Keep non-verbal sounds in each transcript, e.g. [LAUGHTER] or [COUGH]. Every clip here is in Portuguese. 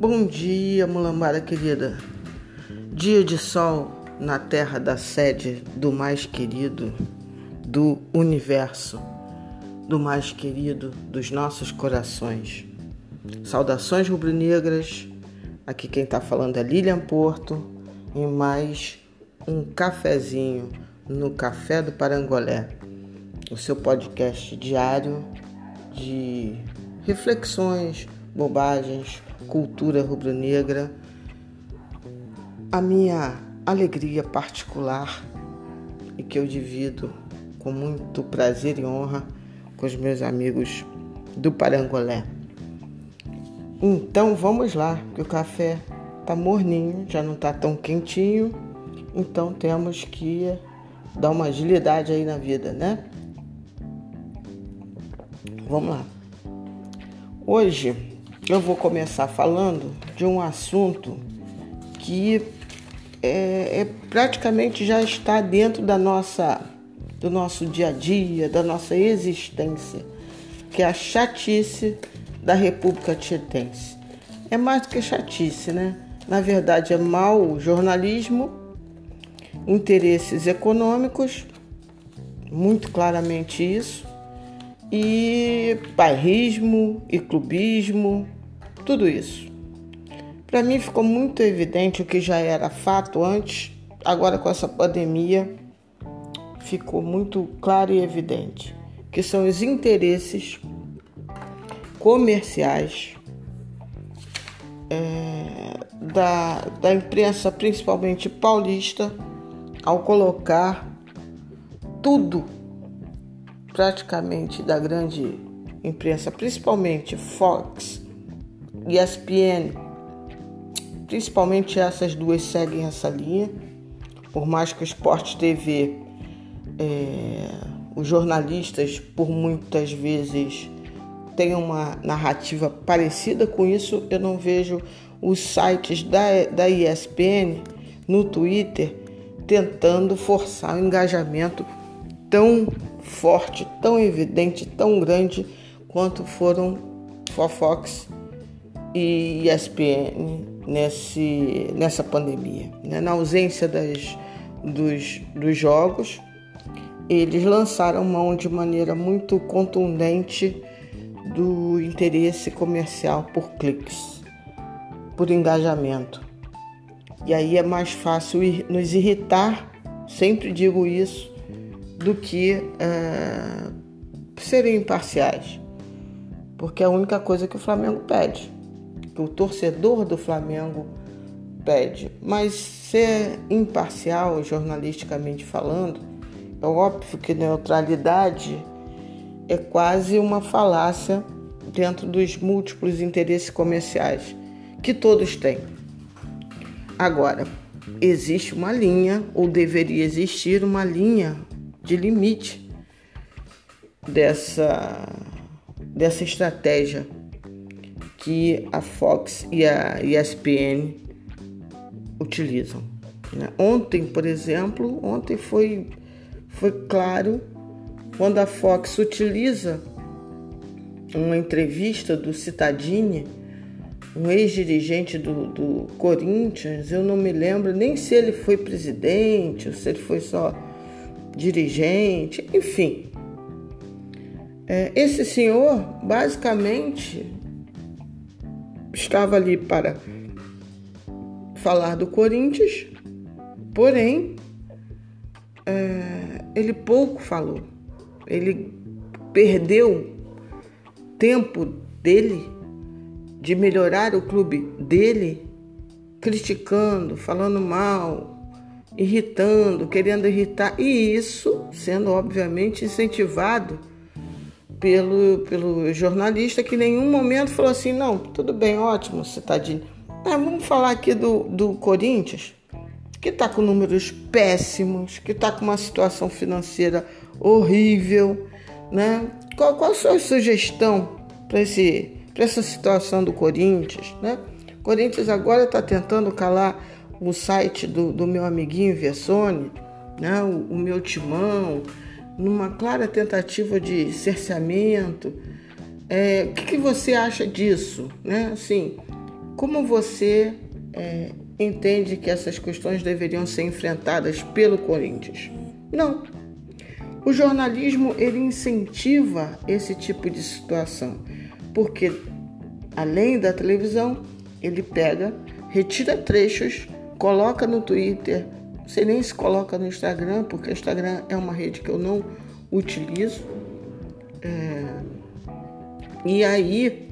Bom dia, mulambada querida. Dia de sol na terra da sede do mais querido do universo, do mais querido dos nossos corações. Saudações rubro-negras. Aqui quem está falando é Lilian Porto em mais um cafezinho no Café do Parangolé, o seu podcast diário de reflexões, bobagens, cultura rubro-negra. A minha alegria particular e que eu divido com muito prazer e honra com os meus amigos do Parangolé. Então vamos lá, que o café tá morninho, já não tá tão quentinho, então temos que dar uma agilidade aí na vida, né? Vamos lá. Hoje eu vou começar falando de um assunto que é, é, praticamente já está dentro da nossa, do nosso dia a dia, da nossa existência, que é a chatice da República Tietense. É mais do que chatice, né? Na verdade, é mau jornalismo, interesses econômicos, muito claramente isso, e bairrismo e clubismo, tudo isso. Para mim ficou muito evidente o que já era fato antes, agora com essa pandemia ficou muito claro e evidente, que são os interesses comerciais é, da, da imprensa, principalmente paulista, ao colocar tudo praticamente da grande imprensa, principalmente Fox e ESPN, principalmente essas duas seguem essa linha, por mais que o Sport TV, é, os jornalistas, por muitas vezes, tenham uma narrativa parecida com isso, eu não vejo os sites da, da ESPN no Twitter tentando forçar o engajamento tão forte, tão evidente, tão grande quanto foram Fofox e ESPN nesse, nessa pandemia. Né? Na ausência das, dos, dos jogos, eles lançaram mão de maneira muito contundente do interesse comercial por cliques, por engajamento. E aí é mais fácil nos irritar, sempre digo isso, do que uh, serem imparciais. Porque é a única coisa que o Flamengo pede, que o torcedor do Flamengo pede. Mas ser imparcial, jornalisticamente falando, é óbvio que neutralidade é quase uma falácia dentro dos múltiplos interesses comerciais que todos têm. Agora, existe uma linha, ou deveria existir uma linha de limite dessa, dessa estratégia que a Fox e a ESPN utilizam. Né? Ontem, por exemplo, ontem foi, foi claro quando a Fox utiliza uma entrevista do Citadini, um ex-dirigente do, do Corinthians, eu não me lembro nem se ele foi presidente ou se ele foi só dirigente, enfim. É, esse senhor basicamente estava ali para falar do Corinthians, porém é, ele pouco falou. Ele perdeu tempo dele de melhorar o clube dele, criticando, falando mal, irritando, querendo irritar, e isso sendo obviamente incentivado pelo, pelo jornalista que em nenhum momento falou assim: não, tudo bem, ótimo, Citadini. Mas vamos falar aqui do, do Corinthians, que está com números péssimos, que está com uma situação financeira horrível, né? Qual, qual a sua sugestão para essa situação do Corinthians, né? Corinthians agora está tentando calar o site do, do meu amiguinho Versone, né, o, o, meu timão, numa clara tentativa de cerceamento. É, o que, que, você acha disso? Né? Assim, como você é, entende que essas questões deveriam ser enfrentadas pelo Corinthians? Não. O jornalismo ele incentiva esse tipo de situação, porque além da televisão, ele pega, retira trechos, coloca no Twitter, sei nem se coloca no Instagram, porque o Instagram é uma rede que eu não utilizo. É... E aí,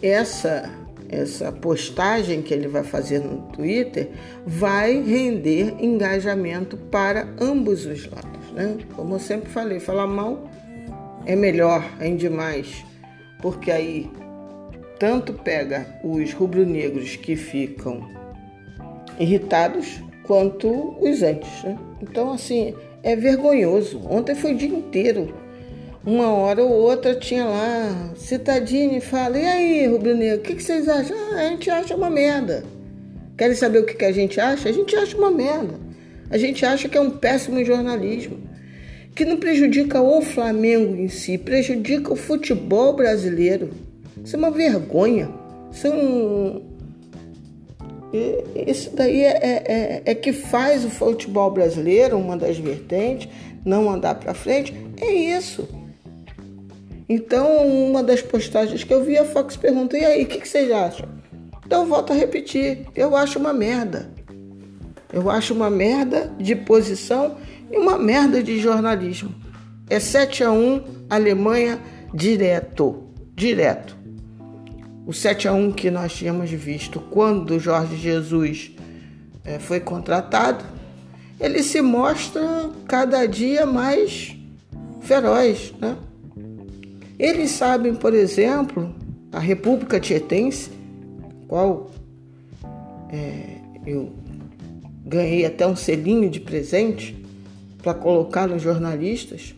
essa essa postagem que ele vai fazer no Twitter vai render engajamento para ambos os lados, né? Como eu sempre falei, falar mal é melhor, rende mais, porque aí tanto pega os rubro-negros que ficam irritados quanto os antes, né? Então assim, é vergonhoso. Ontem foi o dia inteiro uma hora ou outra tinha lá, Citadini fala, e aí, Rubro Negro, o que, que, vocês acham? Ah, a gente acha uma merda. Querem saber o que, que a gente acha? A gente acha uma merda. A gente acha que é um péssimo jornalismo, que não prejudica o Flamengo em si, prejudica o futebol brasileiro. Isso é uma vergonha. Isso é um... Isso daí é, é, é, é que faz o futebol brasileiro, uma das vertentes, não andar para frente. É isso. Então, uma das postagens que eu vi, a Fox perguntou: e aí, o que, que vocês acham? Então, eu volto a repetir: eu acho uma merda. Eu acho uma merda de posição e uma merda de jornalismo. É 7 a 1 Alemanha direto. Direto. O 7 a 1 que nós tínhamos visto quando Jorge Jesus é, foi contratado, ele se mostra cada dia mais feroz, né? Eles sabem, por exemplo, a República Tietense, qual é, eu ganhei até um selinho de presente para colocar nos jornalistas.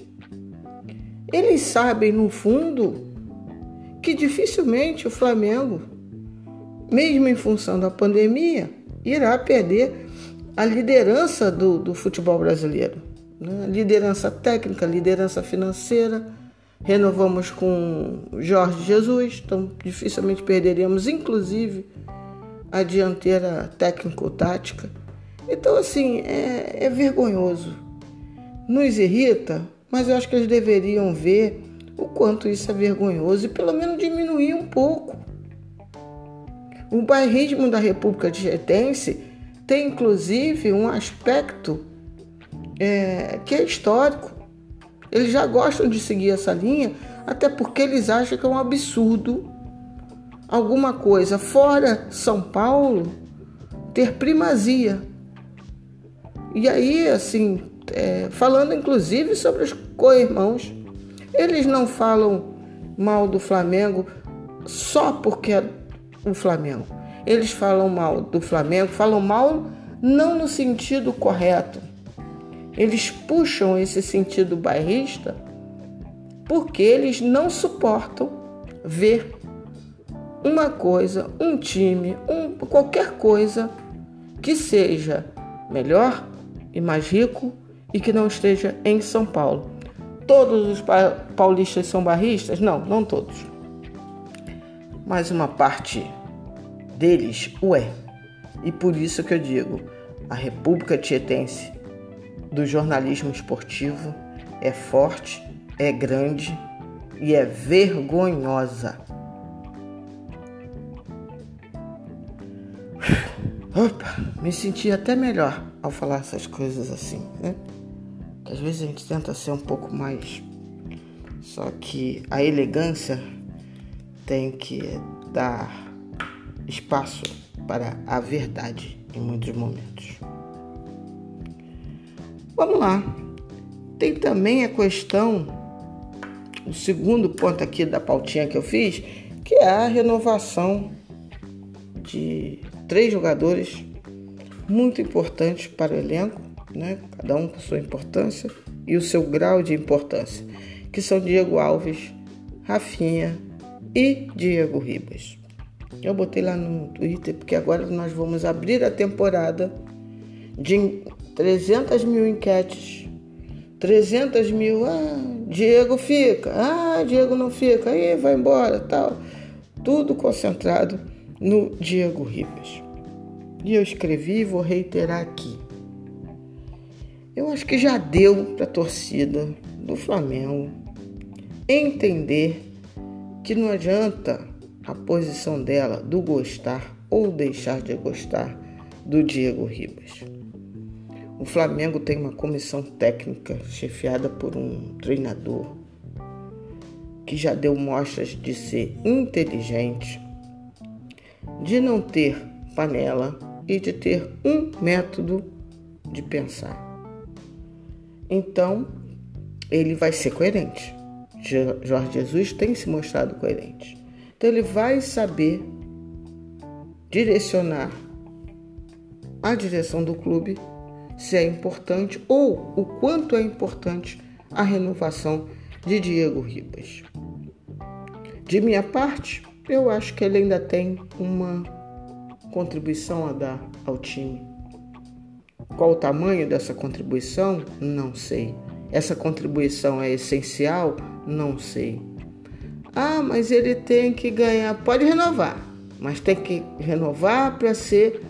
Eles sabem, no fundo, que dificilmente o Flamengo, mesmo em função da pandemia, irá perder a liderança do, do futebol brasileiro. Né? Liderança técnica, liderança financeira Renovamos com Jorge Jesus, então dificilmente perderíamos, inclusive, a dianteira técnico-tática. Então, assim, é, é vergonhoso. Nos irrita, mas eu acho que eles deveriam ver o quanto isso é vergonhoso e pelo menos diminuir um pouco. O bairrismo da República Tietense tem inclusive um aspecto é, que é histórico. Eles já gostam de seguir essa linha, até porque eles acham que é um absurdo alguma coisa fora São Paulo ter primazia. E aí, assim, é, falando inclusive sobre os co-irmãos, eles não falam mal do Flamengo só porque é o Flamengo. Eles falam mal do Flamengo, falam mal não no sentido correto, eles puxam esse sentido bairrista porque eles não suportam ver uma coisa, um time, um, qualquer coisa que seja melhor e mais rico e que não esteja em São Paulo. Todos os paulistas são barristas? Não, não todos. Mas uma parte deles o é. E por isso que eu digo, a República Tietense do jornalismo esportivo é forte, é grande e é vergonhosa. [SIGHS] Opa, me senti até melhor ao falar essas coisas assim, né? Às vezes a gente tenta ser um pouco mais. Só que a elegância tem que dar espaço para a verdade em muitos momentos. Vamos lá. Tem também a questão, o segundo ponto aqui da pautinha que eu fiz, que é a renovação de três jogadores muito importantes para o elenco, né? cada um com sua importância e o seu grau de importância, que são Diego Alves, Rafinha e Diego Ribas. Eu botei lá no Twitter porque agora nós vamos abrir a temporada de 300 mil enquetes, 300 mil, ah, Diego fica, ah, Diego não fica, aí vai embora, tal. Tudo concentrado no Diego Ribas. E eu escrevi e vou reiterar aqui. Eu acho que já deu para a torcida do Flamengo entender que não adianta a posição dela do gostar ou deixar de gostar do Diego Ribas. O Flamengo tem uma comissão técnica chefiada por um treinador que já deu mostras de ser inteligente, de não ter panela e de ter um método de pensar. Então, ele vai ser coerente. Jorge Jesus tem se mostrado coerente. Então, ele vai saber direcionar a direção do clube se é importante ou o quanto é importante a renovação de Diego Ribas. De minha parte, eu acho que ele ainda tem uma contribuição a dar ao time. Qual o tamanho dessa contribuição? Não sei. Essa contribuição é essencial? Não sei. Ah, mas ele tem que ganhar. Pode renovar, mas tem que renovar para ser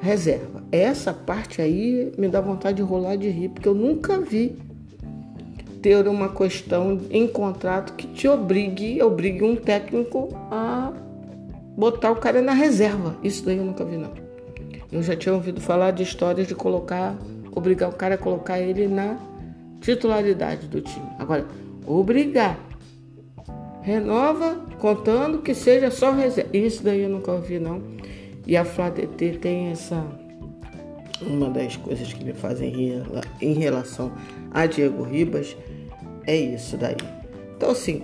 reserva. Essa parte aí me dá vontade de rolar de rir, porque eu nunca vi ter uma questão em contrato que te obrigue, obrigue um técnico a botar o cara na reserva. Isso daí eu nunca vi não. Eu já tinha ouvido falar de histórias de colocar, obrigar o cara a colocar ele na titularidade do time. Agora, obrigar. Renova contando que seja só reserva. Isso daí eu nunca ouvi não. E a FlaDT tem essa uma das coisas que me fazem rir em relação a Diego Ribas é isso daí. Então, assim,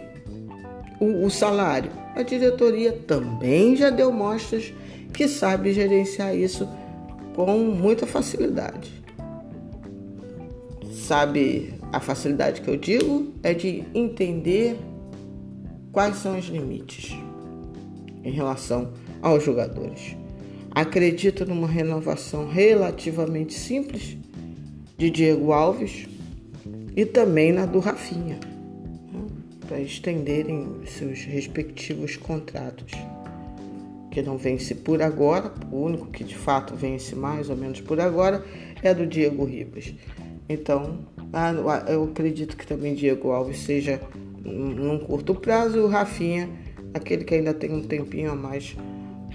o, o salário, a diretoria também já deu mostras que sabe gerenciar isso com muita facilidade. Sabe, a facilidade que eu digo é de entender quais são os limites em relação aos jogadores. Acredito numa renovação relativamente simples de Diego Alves e também na do Rafinha, né, para estenderem seus respectivos contratos, que não vence por agora, o único que de fato vence mais ou menos por agora é do Diego Ribas. Então, eu acredito que também Diego Alves seja num curto prazo e o Rafinha, aquele que ainda tem um tempinho a mais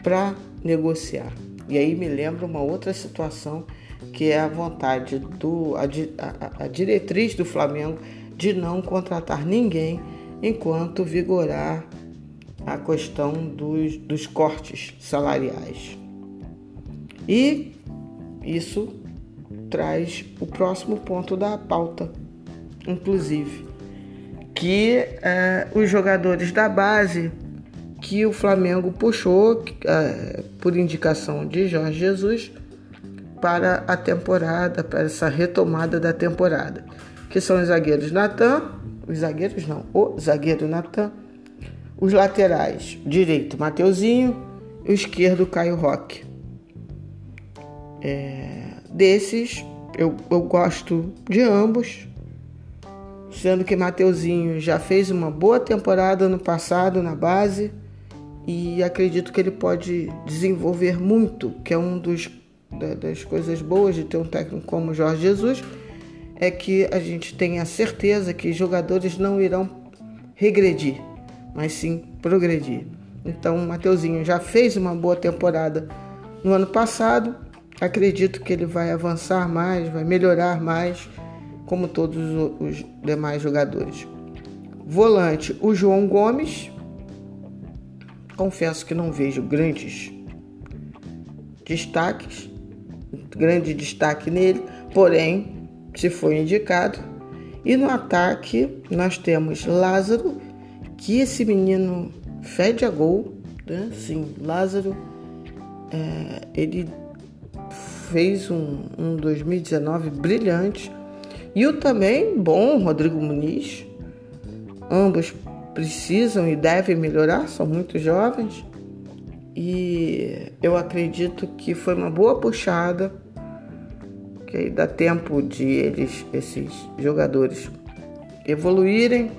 para negociar. E aí me lembra uma outra situação que é a vontade do a, a, a diretriz do Flamengo de não contratar ninguém enquanto vigorar a questão dos, dos cortes salariais. E isso traz o próximo ponto da pauta, inclusive, que é, os jogadores da base que o Flamengo puxou uh, por indicação de Jorge Jesus para a temporada, para essa retomada da temporada, que são os zagueiros Natan, os zagueiros não, o zagueiro Natan, os laterais, direito Mateuzinho e o esquerdo Caio Roque. É, desses, eu, eu gosto de ambos, sendo que Mateuzinho já fez uma boa temporada no passado na base e acredito que ele pode desenvolver muito, que é um dos das coisas boas de ter um técnico como Jorge Jesus, é que a gente tem a certeza que jogadores não irão regredir, mas sim progredir. Então, o Mateuzinho já fez uma boa temporada no ano passado. Acredito que ele vai avançar mais, vai melhorar mais, como todos os demais jogadores. Volante, o João Gomes, confesso que não vejo grandes destaques, grande destaque nele, porém, se foi indicado. E no ataque nós temos Lázaro, que esse menino fede a gol, né? Sim, Lázaro, é, ele fez um, um 2019 brilhante. E o também bom Rodrigo Muniz, ambos precisam e devem melhorar, são muito jovens. E eu acredito que foi uma boa puxada, que dá tempo de eles, esses jogadores, evoluírem,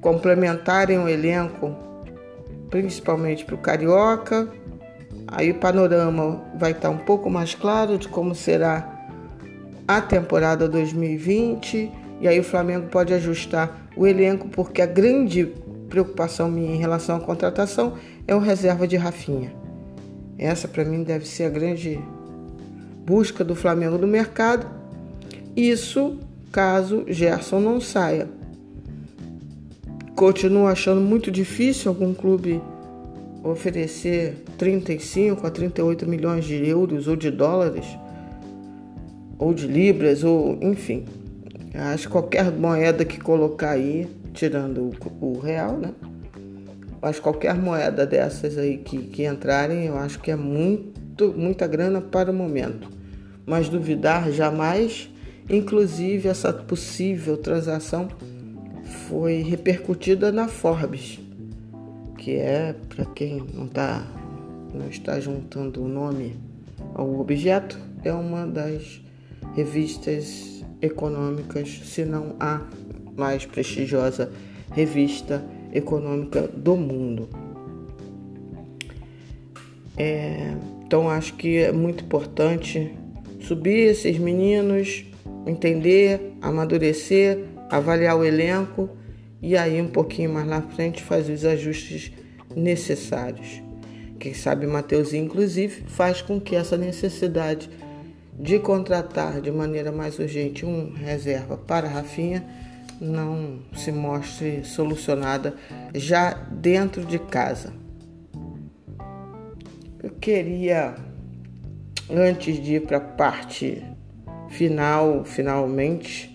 complementarem o elenco principalmente para o Carioca. Aí o panorama vai estar um pouco mais claro de como será a temporada 2020. E aí o Flamengo pode ajustar o elenco, porque a grande preocupação minha em relação à contratação é o reserva de Rafinha. Essa para mim deve ser a grande busca do Flamengo no mercado. Isso caso Gerson não saia. Continuo achando muito difícil algum clube oferecer 35 a 38 milhões de euros ou de dólares ou de libras ou enfim. Acho que qualquer moeda que colocar aí, tirando o, o real, né? Que qualquer moeda dessas aí que, que entrarem, eu acho que é muito, muita grana para o momento. Mas duvidar jamais, inclusive essa possível transação foi repercutida na Forbes, que é, para quem não, tá, não está juntando o nome ao objeto, é uma das revistas econômicas, se não a mais prestigiosa revista econômica do mundo. É, então acho que é muito importante subir esses meninos, entender, amadurecer, avaliar o elenco e aí um pouquinho mais na frente fazer os ajustes necessários. Quem sabe Mateus inclusive faz com que essa necessidade de contratar de maneira mais urgente um reserva para Rafinha não se mostre solucionada já dentro de casa. Eu queria, antes de ir para a parte final, finalmente,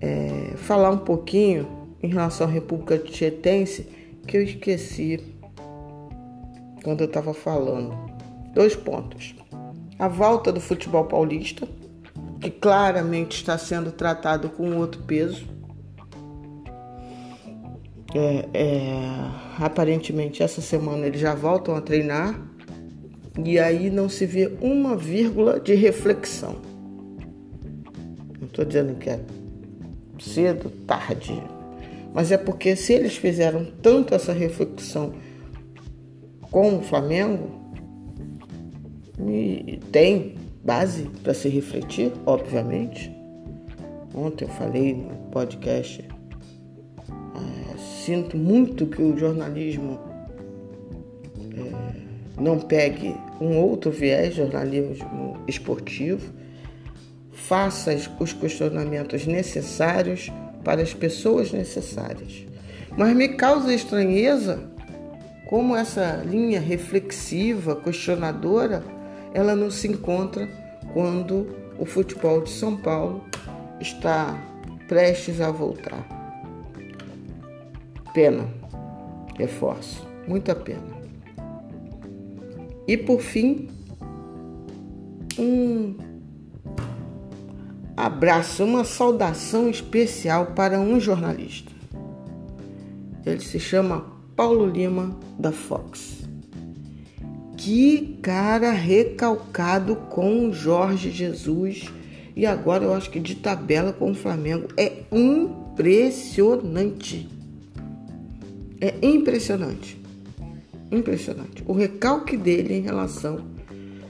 é, falar um pouquinho em relação à República Tietense que eu esqueci quando eu estava falando. Dois pontos. A volta do futebol paulista, que claramente está sendo tratado com outro peso. É, é, aparentemente essa semana eles já voltam a treinar e aí não se vê uma vírgula de reflexão. Não estou dizendo que é cedo, tarde. Mas é porque se eles fizeram tanto essa reflexão com o Flamengo, e tem base para se refletir, obviamente. Ontem eu falei no podcast, é, sinto muito que o jornalismo é, não pegue um outro viés, jornalismo esportivo, faça os questionamentos necessários para as pessoas necessárias. Mas me causa estranheza como essa linha reflexiva, questionadora, ela não se encontra quando o futebol de São Paulo está prestes a voltar. Pena, reforço, muita pena. E por fim, um abraço, uma saudação especial para um jornalista. Ele se chama Paulo Lima, da Fox. Que cara recalcado com Jorge Jesus e agora eu acho que de tabela com o Flamengo. É impressionante. É impressionante. Impressionante. O recalque dele em relação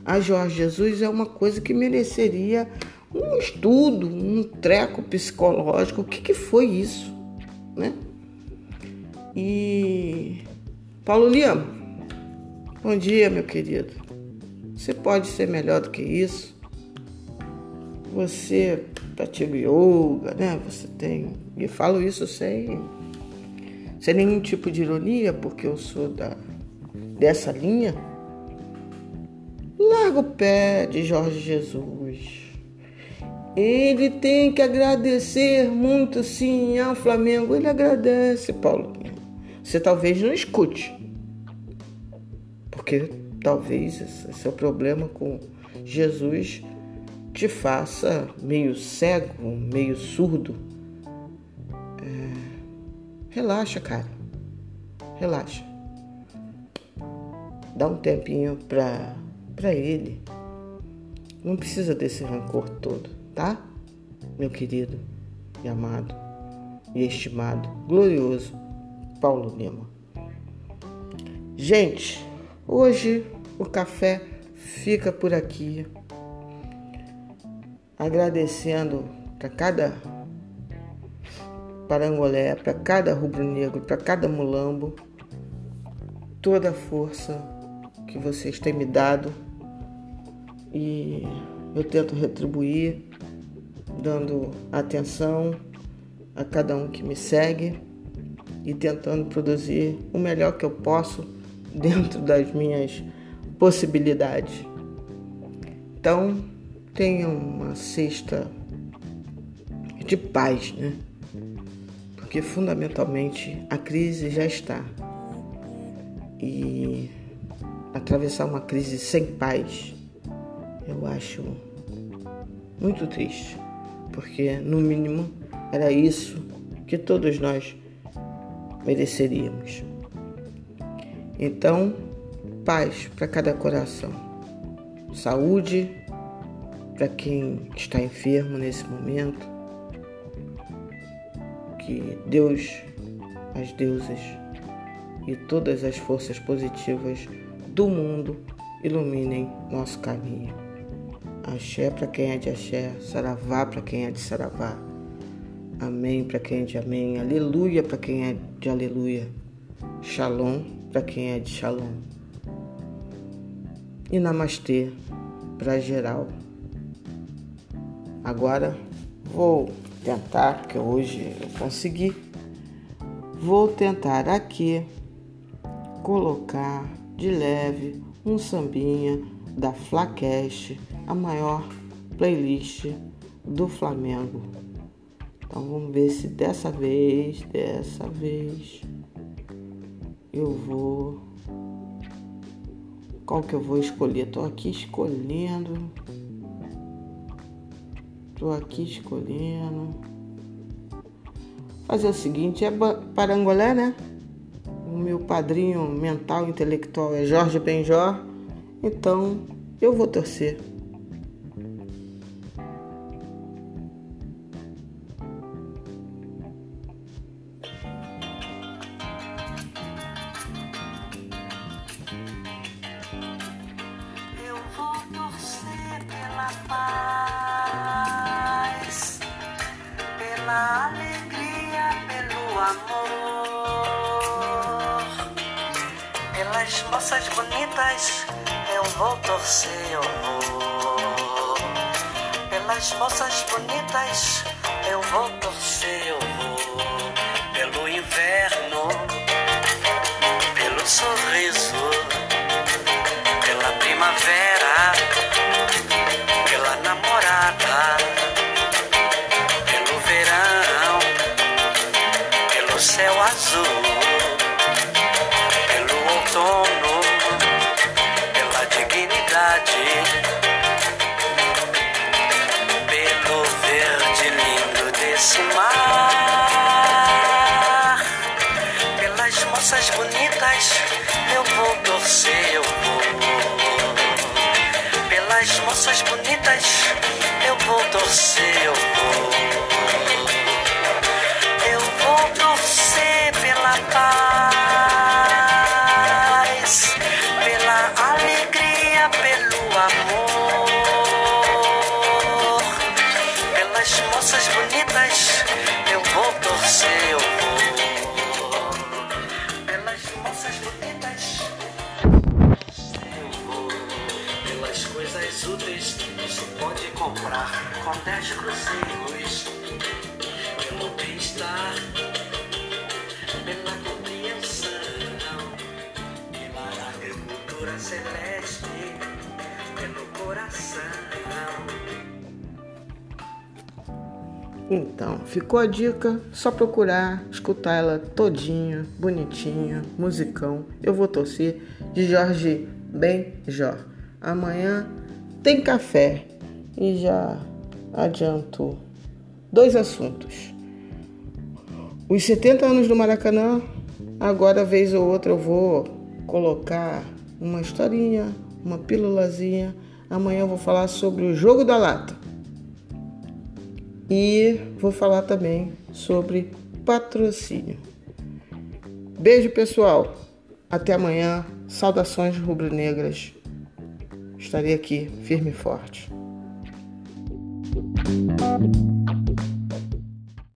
a Jorge Jesus é uma coisa que mereceria um estudo, um treco psicológico. O que, que foi isso, né? E Paulo Lima, bom dia, meu querido. Você pode ser melhor do que isso. Você pratica yoga, né? Você tem. E falo isso sem, sem nenhum tipo de ironia, porque eu sou da, dessa linha. Larga o pé de Jorge Jesus. Ele tem que agradecer muito sim ao Flamengo. Ele agradece, Paulo. Você talvez não escute. Porque talvez esse é o problema com Jesus te faça meio cego, meio surdo. É... Relaxa, cara. Relaxa. Dá um tempinho pra, pra ele. Não precisa desse rancor todo tá? Meu querido e amado e estimado, glorioso Paulo Lima. Gente, hoje o café fica por aqui. Agradecendo para cada parangolé, para cada rubro-negro, para cada mulambo, toda a força que vocês têm me dado e eu tento retribuir dando atenção a cada um que me segue e tentando produzir o melhor que eu posso dentro das minhas possibilidades. Então, tenha uma sexta de paz, né? Porque fundamentalmente a crise já está. E atravessar uma crise sem paz, eu acho muito triste, porque no mínimo era isso que todos nós mereceríamos. Então, paz para cada coração, saúde para quem está enfermo nesse momento, que Deus, as deusas e todas as forças positivas do mundo iluminem nosso caminho. Axé para quem é de axé, saravá para quem é de saravá. Amém para quem é de amém, aleluia para quem é de aleluia. Shalom para quem é de shalom. E namastê para geral. Agora vou tentar, porque hoje eu consegui. Vou tentar aqui colocar de leve um sambinha da Flacast, a maior playlist do Flamengo. Então vamos ver se dessa vez, dessa vez eu vou. Qual que eu vou escolher? Tô aqui escolhendo. Tô aqui escolhendo. Fazer o seguinte, é parangolé, né? O meu padrinho mental intelectual é Jorge Benjor. Então eu vou torcer. Vou torcer, eu vou. Pelas moças bonitas, eu vou torcer, eu vou. Pelo inverno, pelo sorriso bonitas, eu vou torcer, Então, ficou a dica, só procurar, escutar ela todinha, bonitinha, musicão. Eu vou torcer de Jorge Benjor. Amanhã tem café e já adianto dois assuntos. Os 70 anos do Maracanã, agora vez ou outra eu vou colocar uma historinha, uma pílulazinha. Amanhã eu vou falar sobre o jogo da lata. E vou falar também sobre patrocínio. Beijo, pessoal. Até amanhã. Saudações rubro-negras. Estarei aqui, firme e forte.